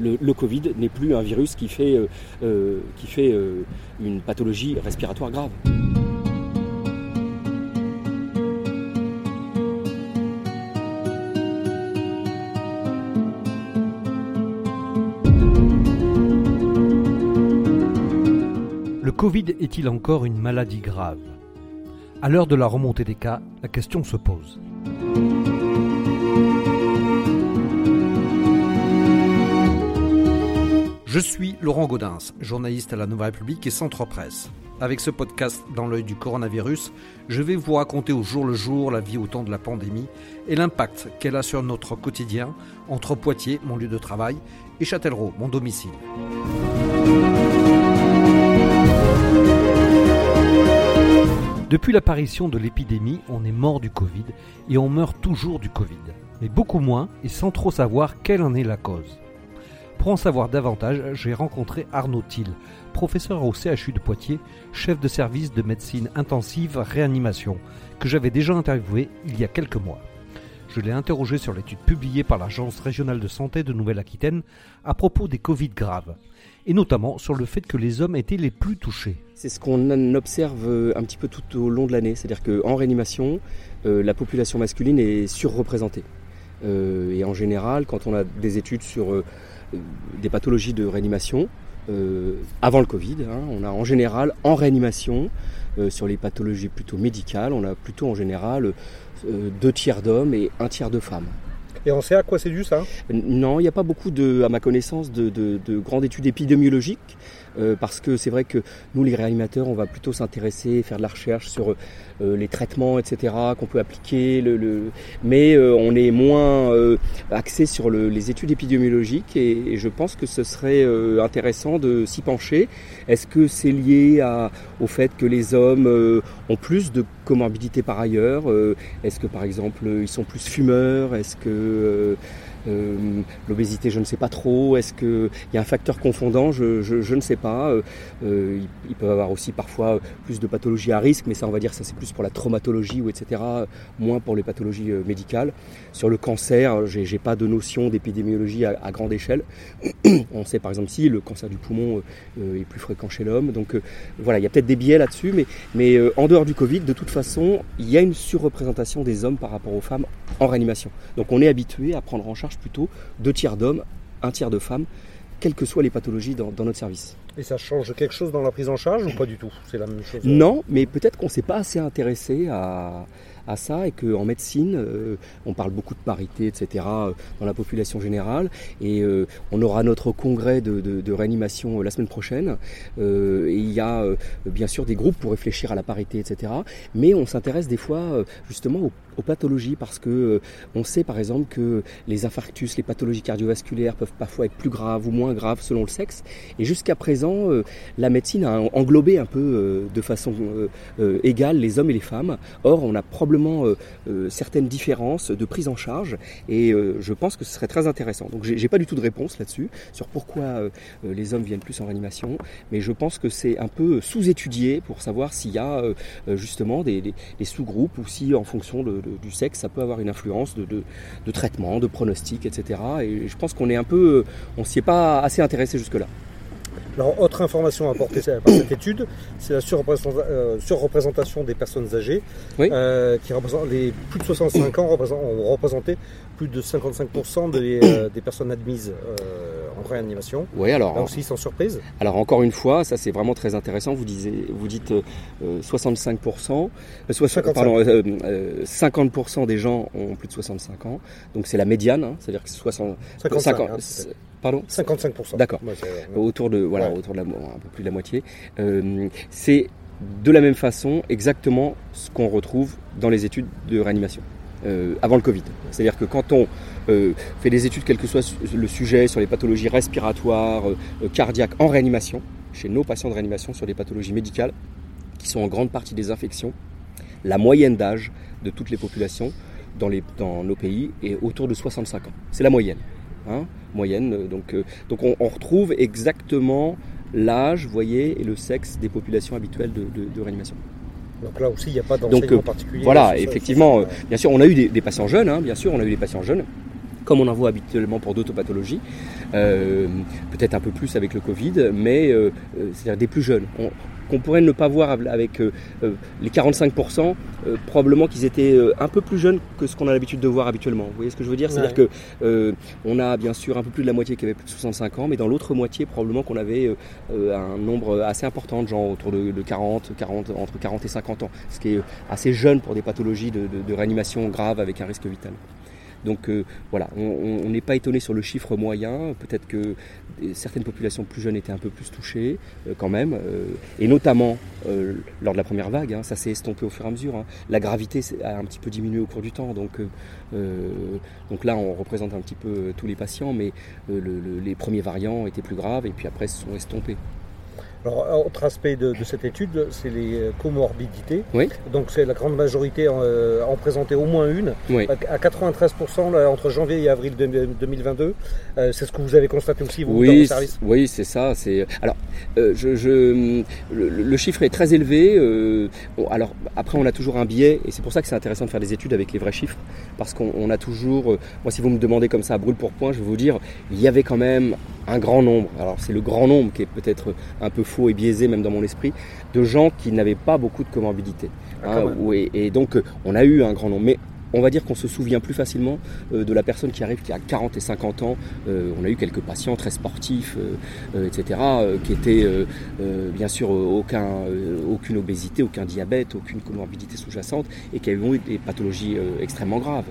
Le, Covid n'est plus un virus qui fait, qui fait une pathologie respiratoire grave. Covid est-il encore une maladie grave? À l'heure de la remontée des cas, la question se pose. Je suis Laurent Gaudens, journaliste à la Nouvelle République et Centre Presse. Avec ce podcast dans l'œil du coronavirus, je vais vous raconter au jour le jour la vie au temps de la pandémie et l'impact qu'elle a sur notre quotidien entre Poitiers, mon lieu de travail, et Châtellerault, mon domicile. Depuis l'apparition de l'épidémie, on est mort du Covid et on meurt toujours du Covid, mais beaucoup moins et sans trop savoir quelle en est la cause. Pour en savoir davantage, j'ai rencontré Arnaud Thiel, professeur au CHU de Poitiers, chef de service de médecine intensive réanimation, que j'avais déjà interviewé il y a quelques mois. Je l'ai interrogé sur l'étude publiée par l'Agence régionale de santé de Nouvelle-Aquitaine à propos des Covid graves et notamment sur le fait que les hommes étaient les plus touchés. C'est ce qu'on observe euh, un petit peu tout au long de l'année, c'est-à-dire qu'en réanimation, euh, la population masculine est surreprésentée. Euh, et en général, quand on a des études sur des pathologies de réanimation, avant le Covid, hein, on a en général en réanimation, sur les pathologies plutôt médicales, on a plutôt en général deux tiers d'hommes et un tiers de femmes. Et on sait à quoi c'est dû ça? Non, il n'y a pas beaucoup, de, à ma connaissance, de, de grandes études épidémiologiques. Euh, parce que c'est vrai que nous, les réanimateurs, on va plutôt s'intéresser, faire de la recherche sur euh, les traitements, etc., qu'on peut appliquer, le, mais euh, on est moins axé sur les études épidémiologiques et, je pense que ce serait intéressant de s'y pencher. Est-ce que c'est lié à, au fait que les hommes ont plus de comorbidités par ailleurs Est-ce que par exemple ils sont plus fumeurs Est-ce que euh, l'obésité, je ne sais pas trop. Est-ce qu'il y a un facteur confondant je, ne sais pas. Euh, euh, il, peut y avoir aussi parfois plus de pathologies à risque, mais ça, on va dire, ça c'est plus pour la traumatologie ou etc., moins pour les pathologies médicales. Sur le cancer, j'ai pas de notion d'épidémiologie à, grande échelle. on sait par exemple si le cancer du poumon est plus fréquent chez l'homme. Donc voilà, il y a peut-être des biais là-dessus, mais en dehors du Covid, de toute façon, il y a une surreprésentation des hommes par rapport aux femmes en réanimation. Donc on est habitué à prendre en charge plutôt deux tiers d'hommes, un tiers de femmes, quelles que soient les pathologies dans, notre service. Et ça change quelque chose dans la prise en charge ou pas du tout? C'est la même chose Non, mais peut-être qu'on ne s'est pas assez intéressé à, à ça et qu'en médecine, euh, on parle beaucoup de parité, etc., euh, dans la population générale. Et euh, on aura notre congrès de, réanimation la semaine prochaine. et il y a bien sûr des groupes pour réfléchir à la parité, etc. Mais on s'intéresse des fois justement aux, pathologies parce que on sait par exemple que les infarctus, les pathologies cardiovasculaires peuvent parfois être plus graves ou moins graves selon le sexe. Et jusqu'à présent, la médecine a englobé un peu de façon égale les hommes et les femmes. Or, on a probablement euh, euh, certaines différences de prise en charge et euh, je pense que ce serait très intéressant. Donc j'ai pas du tout de réponse là-dessus sur pourquoi les hommes viennent plus en réanimation, mais je pense que c'est un peu sous-étudié pour savoir s'il y a justement des, sous-groupes ou si en fonction du sexe ça peut avoir une influence de, de traitement, de pronostic, etc. Et je pense qu'on est un peu, on s'y est pas assez intéressé jusque-là. Alors, autre information apportée par cette étude, c'est la euh, surreprésentation des personnes âgées, euh, qui représentent les plus de 65 ans ont représenté plus de 55% euh, des, personnes admises réanimation. Oui, alors Là aussi sans surprise. Alors encore une fois, ça c'est vraiment très intéressant. Vous disiez, vous dites 65%, 50% des gens ont plus de 65 ans, donc c'est la médiane, hein, c'est-à-dire que 60, 50, Pardon 55%. D'accord. autour de voilà, autour de la, un peu plus de la moitié. Euh, c'est de la même façon exactement ce qu'on retrouve dans les études de réanimation. Euh, avant le Covid. C'est-à-dire que quand on euh, fait des études, quel que soit le sujet, sur les pathologies respiratoires, cardiaques en réanimation, chez nos patients de réanimation sur les pathologies médicales, qui sont en grande partie des infections, la moyenne d'âge de toutes les populations dans, nos pays est autour de 65 ans. C'est la moyenne. Hein. Donc, euh, on, retrouve exactement l'âge, et le sexe des populations habituelles de, réanimation. Donc là aussi, il n'y a pas d'enseignement euh, particulier. Voilà, effectivement, euh, bien sûr, on a eu des, patients jeunes, hein, bien sûr, on a eu des patients jeunes comme on en voit habituellement pour d'autres pathologies, euh, peut-être un peu plus avec le Covid, mais euh, c'est-à-dire des plus jeunes. Qu'on pourrait ne pas voir avec les 45%, probablement qu'ils étaient un peu plus jeunes que ce qu'on a l'habitude de voir habituellement. Vous voyez ce que je veux dire? C'est-à-dire que on a bien sûr un peu plus de la moitié qui avait plus de 65 ans, mais dans l'autre moitié, probablement qu'on avait un nombre assez important de gens autour de, 40, 40, entre 40 et 50 ans, ce qui est assez jeune pour des pathologies de réanimation grave avec un risque vital. Donc euh, voilà, on n'est pas étonné sur le chiffre moyen. Peut-être que certaines populations plus jeunes étaient un peu plus touchées euh, quand même, euh, et notamment lors de la première vague. Hein, ça s'est estompé au fur et à mesure. Hein. La gravité a un petit peu diminué au cours du temps. Donc, donc là, on représente un petit peu tous les patients, mais les premiers variants étaient plus graves et puis après se sont estompés. Alors, autre aspect de, cette étude, c'est les comorbidités. Oui. Donc, c'est la grande majorité en, euh, en présenter au moins une. À, 93% entre janvier et avril 2022. Euh, c'est ce que vous avez constaté aussi, vous, oui, dans vos services? Oui, c'est ça. Alors, euh, je, le, chiffre est très élevé. alors, après, on a toujours un biais, et c'est pour ça que c'est intéressant de faire des études avec les vrais chiffres. Parce qu'on a toujours. moi, si vous me demandez comme ça à brûle pour point, je vais vous dire, il y avait quand même un grand nombre. Alors, c'est le grand nombre qui est peut-être un peu fou et biaisé même dans mon esprit, de gens qui n'avaient pas beaucoup de comorbidité. Ah, hein, et, donc on a eu un grand nombre. Mais on va dire qu'on se souvient plus facilement euh, de la personne qui arrive qui a 40 et 50 ans. Euh, on a eu quelques patients très sportifs, euh, etc., qui étaient bien sûr aucun, aucune obésité, aucun diabète, aucune comorbidité sous-jacente et qui avaient eu des pathologies extrêmement graves.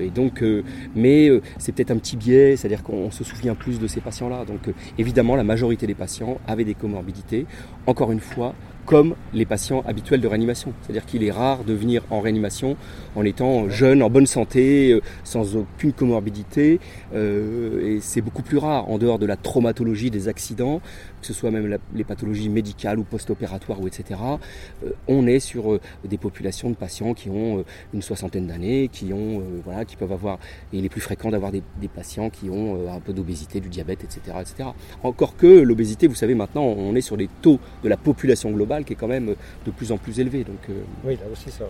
et donc, mais c'est peut-être un petit biais, c'est-à-dire qu'on se souvient plus de ces patients-là. Donc évidemment, la majorité des patients avaient des comorbidités. Encore une fois, comme les patients habituels de réanimation. C'est-à-dire qu'il est rare de venir en réanimation en étant jeune, en bonne santé, euh, sans aucune comorbidité. Euh, et c'est beaucoup plus rare en dehors de la traumatologie des accidents, que ce soit même les pathologies médicales ou post-opératoires ou etc. Euh, on est sur des populations de patients qui ont une soixantaine d'années, qui ont voilà, qui peuvent avoir, et il est plus fréquent d'avoir des, patients qui ont un peu d'obésité, du diabète, etc., etc. Encore que l'obésité, vous savez, maintenant, on est sur les taux de la population globale qui est quand même de plus en plus élevé. Donc, euh, oui, là aussi, ça,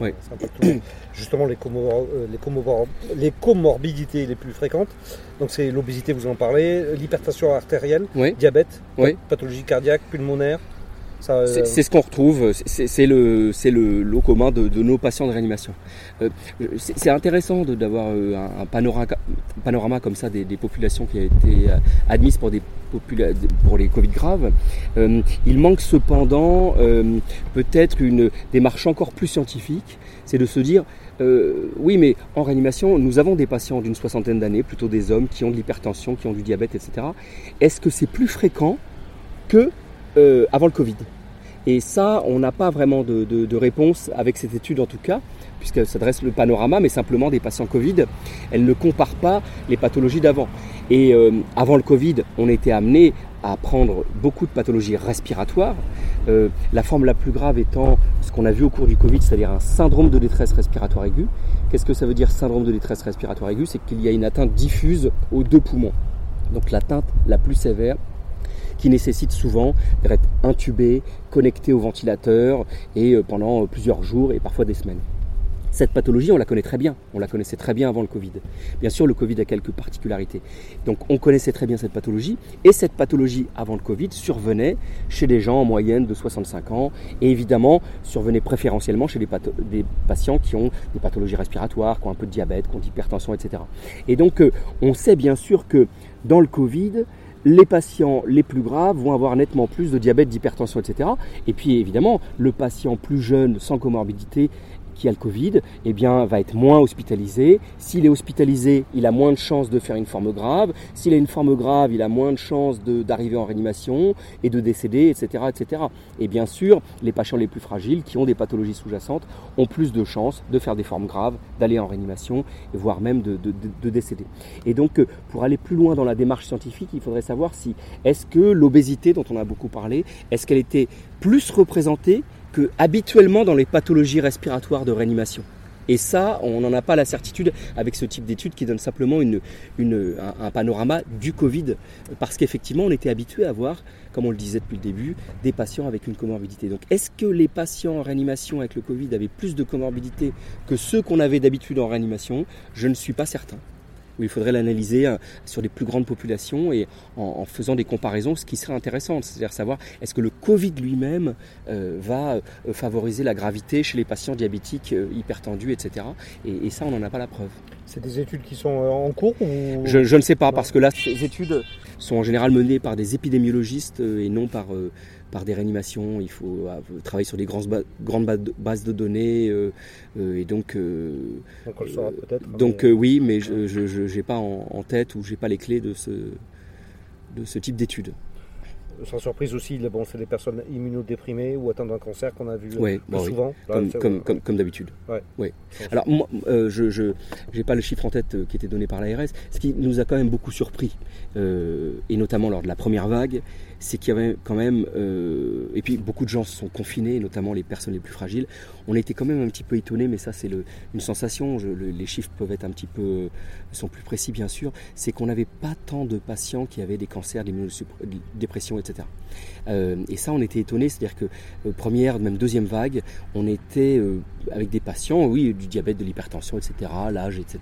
Justement, les, euh, les, les, comorbidités les plus fréquentes, donc c'est l'obésité, vous en parlez, l'hypertension artérielle, diabète, pathologie cardiaque, pulmonaire. Euh, c'est ce qu'on retrouve, c'est le, le lot commun de, nos patients de réanimation. Euh, c'est intéressant d'avoir euh, un, panorama, panorama, comme ça des, populations qui ont été admises pour, des pour les Covid graves. il manque cependant peut-être une démarche encore plus scientifique, c'est de se dire oui, mais en réanimation, nous avons des patients d'une soixantaine d'années, plutôt des hommes qui ont de l'hypertension, qui ont du diabète, etc. Est-ce que c'est plus fréquent que euh, avant le Covid? Et ça, on n'a pas vraiment de, réponse avec cette étude en tout cas, puisqu'elle s'adresse le panorama, mais simplement des patients Covid. Elle ne compare pas les pathologies d'avant. Et euh, avant le Covid, on était amené à prendre beaucoup de pathologies respiratoires. Euh, la forme la plus grave étant ce qu'on a vu au cours du Covid, c'est-à-dire un syndrome de détresse respiratoire aiguë. Qu'est-ce que ça veut dire syndrome de détresse respiratoire aiguë? C'est qu'il y a une atteinte diffuse aux deux poumons. Donc l'atteinte la plus sévère, qui nécessite souvent d'être intubé, connecté au ventilateur et euh, pendant euh, plusieurs jours et parfois des semaines. Cette pathologie, on la connaît très bien. On la connaissait très bien avant le Covid. Bien sûr, le Covid a quelques particularités. Donc, on connaissait très bien cette pathologie. Et cette pathologie, avant le Covid, survenait chez des gens en moyenne de 65 ans. Et évidemment, survenait préférentiellement chez des, patients qui ont des pathologies respiratoires, qui ont un peu de diabète, qui ont de l'hypertension, etc. Et donc, euh, on sait bien sûr que dans le Covid, les patients les plus graves vont avoir nettement plus de diabète, d'hypertension, etc. Et puis évidemment, le patient plus jeune, sans comorbidité, qui a le Covid, eh bien, va être moins hospitalisé. S'il est hospitalisé, il a moins de chances de faire une forme grave. S'il a une forme grave, il a moins de chances d'arriver en réanimation et de décéder, etc., etc. Et bien sûr, les patients les plus fragiles, qui ont des pathologies sous-jacentes, ont plus de chances de faire des formes graves, d'aller en réanimation, voire même de, de décéder. Et donc, euh, pour aller plus loin dans la démarche scientifique, il faudrait savoir si est-ce que l'obésité, dont on a beaucoup parlé, est-ce qu'elle était plus représentée que habituellement dans les pathologies respiratoires de réanimation. Et ça, on n'en a pas la certitude avec ce type d'études qui donne simplement une, un, panorama du Covid. Parce qu'effectivement, on était habitué à voir, comme on le disait depuis le début, des patients avec une comorbidité. Donc est-ce que les patients en réanimation avec le Covid avaient plus de comorbidité que ceux qu'on avait d'habitude en réanimation? Je ne suis pas certain. Où il faudrait l'analyser euh, sur des plus grandes populations et en, faisant des comparaisons, ce qui serait intéressant, c'est-à-dire savoir est-ce que le Covid lui-même va favoriser la gravité chez les patients diabétiques hypertendus, etc. Et, ça, on n'en a pas la preuve. C'est des études qui sont en cours je, je, ne sais pas, parce que là, ces études sont en général menées par des épidémiologistes et non par par des réanimations, il faut euh, travailler sur des grandes, grandes bases de données. Euh, euh, et donc, donc, on le saura peut-être. Donc oui, mais je n'ai pas en, tête ou j'ai pas les clés de ce, de ce type d'études sans surprise aussi, bon, c'est des personnes immunodéprimées ou atteintes d'un cancer qu'on a vu souvent. Comme, comme, comme, d'habitude. Ouais. Alors, moi, je n'ai pas le chiffre en tête qui était donné par l'ARS. Ce qui nous a quand même beaucoup surpris, et notamment lors de la première vague, c'est qu'il y avait quand même, euh, et puis beaucoup de gens sont confinés, notamment les personnes les plus fragiles. On été quand même un petit peu étonnés, mais ça c'est une sensation. les chiffres peuvent être un petit peu, sont plus précis bien sûr. C'est qu'on n'avait pas tant de patients qui avaient des cancers, des dépressions, etc. Euh, et ça, on était étonnés, c'est-à-dire que euh, première, même deuxième vague, on était avec des patients, oui, du diabète, de l'hypertension, etc., l'âge, etc.,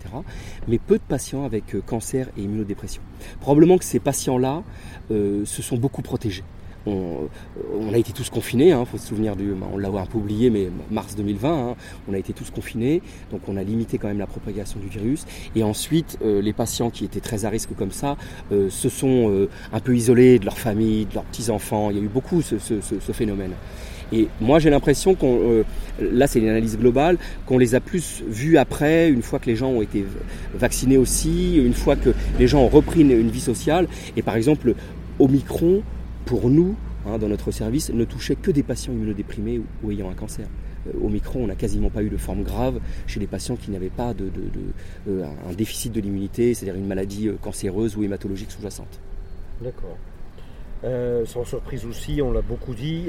mais peu de patients avec cancer et immunodépression. Probablement que ces patients-là se sont beaucoup protégés. On, a été tous confinés, il hein, faut se souvenir du, on l'a un peu oublié, mais mars 2020, hein, on a été tous confinés, donc on a limité quand même la propagation du virus. Et ensuite, euh, les patients qui étaient très à risque comme ça euh, se sont euh, un peu isolés de leur famille, de leurs petits enfants. Il y a eu beaucoup ce, ce phénomène. Et moi j'ai l'impression qu'on, là c'est une analyse globale, qu'on les a plus vus après, une fois que les gens ont été vaccinés aussi, une fois que les gens ont repris une vie sociale. Et par exemple, Omicron, pour nous, hein, dans notre service, ne touchait que des patients immunodéprimés ou, ayant un cancer. Euh, Omicron, on n'a quasiment pas eu de forme grave chez les patients qui n'avaient pas de, euh, un déficit de l'immunité, c'est-à-dire une maladie euh, cancéreuse ou hématologique sous-jacente. D'accord. sans surprise aussi, on l'a beaucoup dit,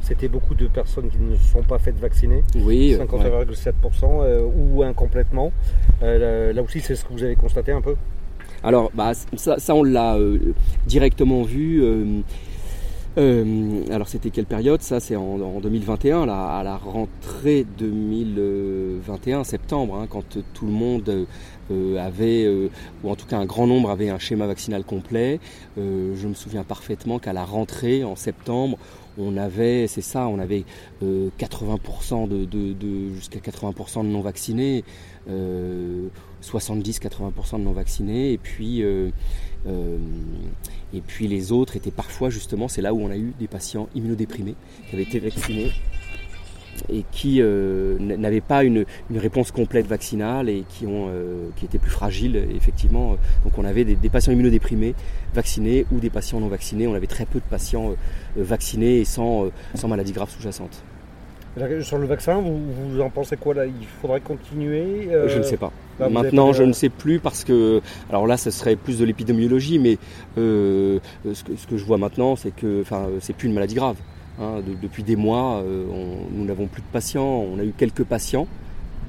c'était beaucoup de personnes qui ne sont pas faites vacciner, oui, 51,7% ou incomplètement. là aussi, c'est ce que vous avez constaté un peu? Alors, bah, ça, on l'a euh, directement vu. Euh, euh, alors c'était quelle période? Ça c'est en, 2021, à la rentrée 2021, septembre, hein, quand tout le monde avait, ou en tout cas un grand nombre avait un schéma vaccinal complet. je me souviens parfaitement qu'à la rentrée en septembre, on avait, c'est ça, on avait 80% de, jusqu'à 80% de non vaccinés. 70-80% de non vaccinés et puis euh, euh, et puis les autres étaient parfois justement c'est là où on a eu des patients immunodéprimés qui avaient été vaccinés et qui euh, n'avaient pas une, réponse complète vaccinale et qui étaient plus fragiles effectivement. Donc on avait des, patients immunodéprimés vaccinés ou des patients non vaccinés. On avait très peu de patients vaccinés et sans maladie grave sous-jacente sur le vaccin, vous, en pensez quoi là? Il faudrait continuer Je ne sais pas. Maintenant, je ne sais plus parce que, alors là, ce serait plus de l'épidémiologie, mais euh, ce, que, je vois maintenant, c'est que, enfin, c'est plus une maladie grave. Hein. depuis des mois, euh, nous n'avons plus de patients. On a eu quelques patients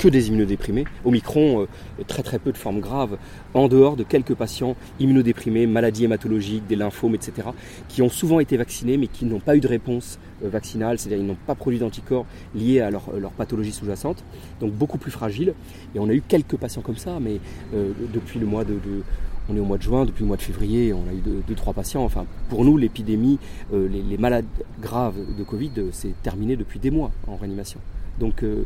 des immunodéprimés. Omicron, euh, très très peu de formes graves, en dehors de quelques patients immunodéprimés, maladies hématologiques, des lymphomes, etc., qui ont souvent été vaccinés mais qui n'ont pas eu de réponse euh, vaccinale, c'est-à-dire ils n'ont pas produit d'anticorps liés à leur, pathologie sous-jacente, donc beaucoup plus fragiles. Et on a eu quelques patients comme ça, mais euh, depuis le mois de, on est au mois de juin, depuis le mois de février, on a eu deux, trois patients. Enfin, pour nous, l'épidémie, les, malades graves de Covid, c'est terminé depuis des mois en réanimation. Donc, euh,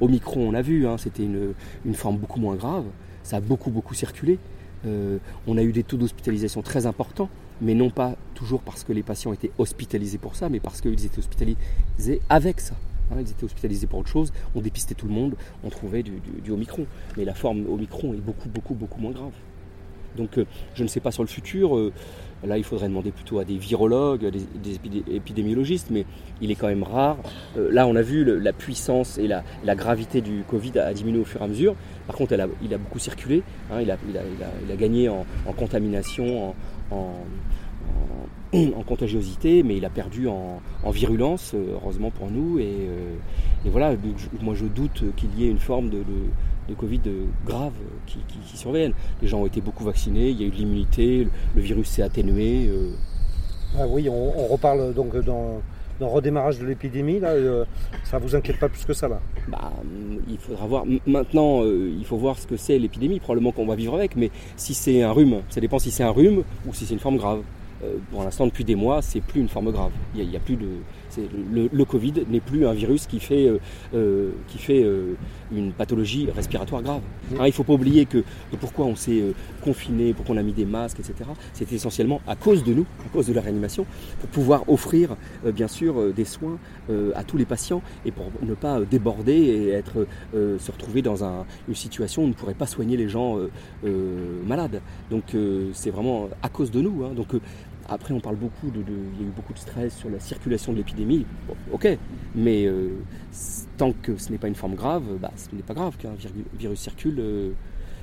Omicron, on a vu, hein, c'était une, forme beaucoup moins grave. Ça a beaucoup, beaucoup circulé. Euh, on a eu des taux d'hospitalisation très importants, mais non pas toujours parce que les patients étaient hospitalisés pour ça, mais parce qu'ils étaient hospitalisés avec ça. Hein, ils étaient hospitalisés pour autre chose, on dépistait tout le monde, on trouvait du, Omicron. Mais la forme Omicron est beaucoup, beaucoup, beaucoup moins grave. Donc euh, je ne sais pas sur le futur. Là, il faudrait demander plutôt à des virologues, des, épidémiologistes, mais il est quand même rare. Euh, là, on a vu la puissance et la, gravité du Covid a, diminué au fur et à mesure. Par contre, il a beaucoup circulé. Hein, il, a, gagné en, contamination, en, contagiosité, mais il a perdu en, virulence, euh, heureusement pour nous. Et, euh, voilà, moi je doute qu'il y ait une forme de Covid graves qui, surviennent. Les gens ont été beaucoup vaccinés, il y a eu de l'immunité, le, virus s'est atténué. Euh. Ah oui, on, reparle donc dans dans le redémarrage de l'épidémie, là, euh, ça vous inquiète pas plus que ça là? Bah, Il faudra voir. Maintenant, euh, il faut voir ce que c'est l'épidémie, probablement qu'on va vivre avec, mais si c'est un rhume, ça dépend si c'est un rhume ou si c'est une forme grave. Euh, pour l'instant, depuis des mois, c'est plus une forme grave. Il n'y a, plus de. Le, Covid n'est plus un virus qui fait, euh, euh, qui fait une pathologie respiratoire grave. Hein, il ne faut pas oublier que, pourquoi on s'est confiné, pourquoi on a mis des masques, etc. C'est essentiellement à cause de nous, à cause de la réanimation, pour pouvoir offrir, bien sûr, des soins à tous les patients et pour ne pas déborder et être, se retrouver dans une situation où on ne pourrait pas soigner les gens malades. Donc c'est vraiment à cause de nous. Hein. Donc après, on parle beaucoup de, Il y a eu beaucoup de stress sur la circulation de l'épidémie. ok, mais euh, tant que ce n'est pas une forme grave, bah, ce n'est pas grave qu'un virus circule. Euh,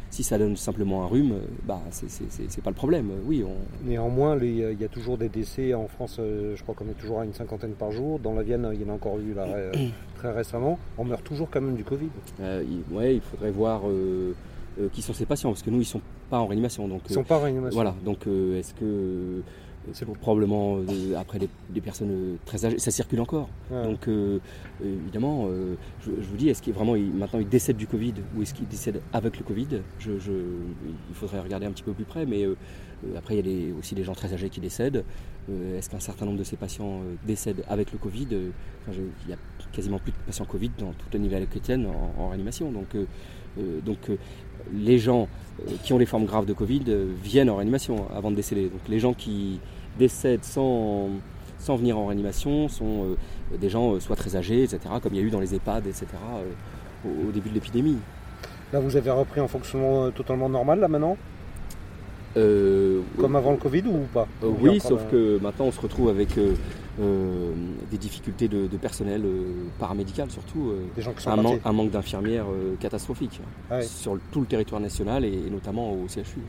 si ça donne simplement un rhume, bah, c'est pas le problème. Oui, on... Néanmoins, il y a toujours des décès en France. Euh, je crois qu'on est toujours à une cinquantaine par jour. Dans la Vienne, il y en a encore eu là, très récemment. On meurt toujours quand même du Covid. oui, il faudrait voir. qui sont ces patients parce que nous ils sont pas en réanimation donc ils sont pas en réanimation voilà donc est-ce que c'est probablement euh, après des, personnes euh, très âgées, ça circule encore. Donc euh, évidemment, je, vous dis, est-ce qu'il vraiment maintenant il décède du Covid ou est-ce qu'il décède avec le Covid? Je, Il faudrait regarder un petit peu plus près, mais après il y a aussi des gens très âgés qui décèdent. est-ce qu'un certain nombre de ces patients décèdent avec le Covid? Il y a quasiment plus de patients Covid dans toute l'univers chrétienne en, en réanimation. Donc, donc les gens euh, qui ont les formes graves de Covid euh, viennent en réanimation avant de décéder. Donc les gens qui décèdent sans, venir en réanimation sont euh, des gens soit très âgés, etc., comme il y a eu dans les EHPAD, etc., au, début de l'épidémie. Là, vous avez repris un fonctionnement totalement normal, là, maintenant? Comme avant le Covid ou pas Oui, sauf que maintenant, on se retrouve avec euh, des difficultés de, personnel euh, paramédical surtout, euh, un, manque d'infirmières catastrophique ah sur tout le territoire national et, notamment au CHU.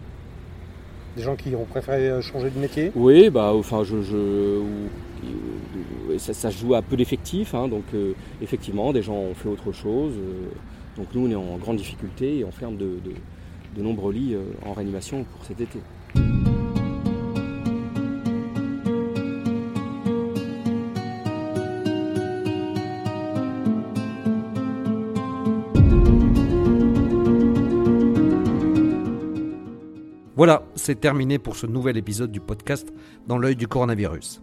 Des gens qui ont préféré changer de métier Oui, bah, enfin, je, ça, joue à peu d'effectifs, hein, donc effectivement, des gens ont fait autre chose. donc nous, on est en grande difficulté et on ferme de, de nombreux lits en réanimation pour cet été. Voilà, c'est terminé pour ce nouvel épisode du podcast Dans l'œil du coronavirus.